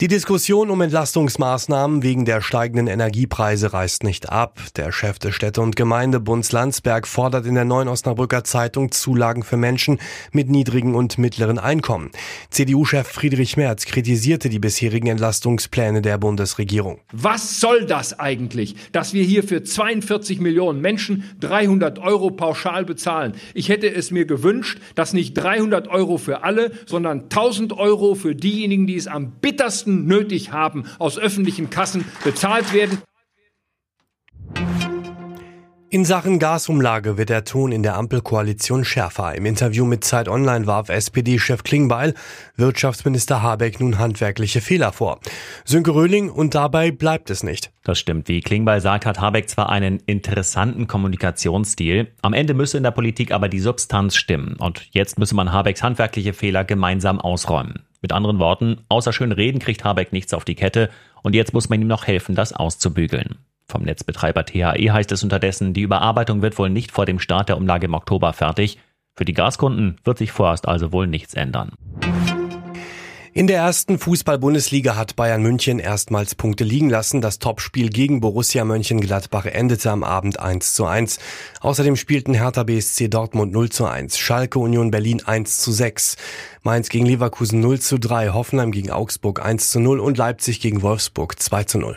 Die Diskussion um Entlastungsmaßnahmen wegen der steigenden Energiepreise reißt nicht ab. Der Chef des Städte- und Gemeindebunds Landsberg fordert in der Neuen Osnabrücker Zeitung Zulagen für Menschen mit niedrigen und mittleren Einkommen. CDU-Chef Friedrich Merz kritisierte die bisherigen Entlastungspläne der Bundesregierung. Was soll das eigentlich, dass wir hier für 42 Millionen Menschen 300 Euro pauschal bezahlen? Ich hätte es mir gewünscht, dass nicht 300 Euro für alle, sondern 1000 Euro für diejenigen, die es am bittersten Kosten nötig haben, aus öffentlichen Kassen bezahlt werden. In Sachen Gasumlage wird der Ton in der Ampelkoalition schärfer. Im Interview mit Zeit Online warf SPD-Chef Klingbeil Wirtschaftsminister Habeck nun handwerkliche Fehler vor. Sönke Röhling und dabei bleibt es nicht. Das stimmt. Wie Klingbeil sagt, hat Habeck zwar einen interessanten Kommunikationsstil. Am Ende müsse in der Politik aber die Substanz stimmen. Und jetzt müsse man Habecks handwerkliche Fehler gemeinsam ausräumen. Mit anderen Worten, außer schön reden kriegt Habeck nichts auf die Kette und jetzt muss man ihm noch helfen, das auszubügeln. Vom Netzbetreiber THE heißt es unterdessen, die Überarbeitung wird wohl nicht vor dem Start der Umlage im Oktober fertig. Für die Gaskunden wird sich vorerst also wohl nichts ändern. In der ersten Fußball-Bundesliga hat Bayern München erstmals Punkte liegen lassen. Das Topspiel gegen Borussia Mönchengladbach endete am Abend 1 zu 1. Außerdem spielten Hertha BSC Dortmund 0 zu 1, Schalke Union Berlin 1 zu 6, Mainz gegen Leverkusen 0 zu 3, Hoffenheim gegen Augsburg 1 zu 0 und Leipzig gegen Wolfsburg 2 zu 0.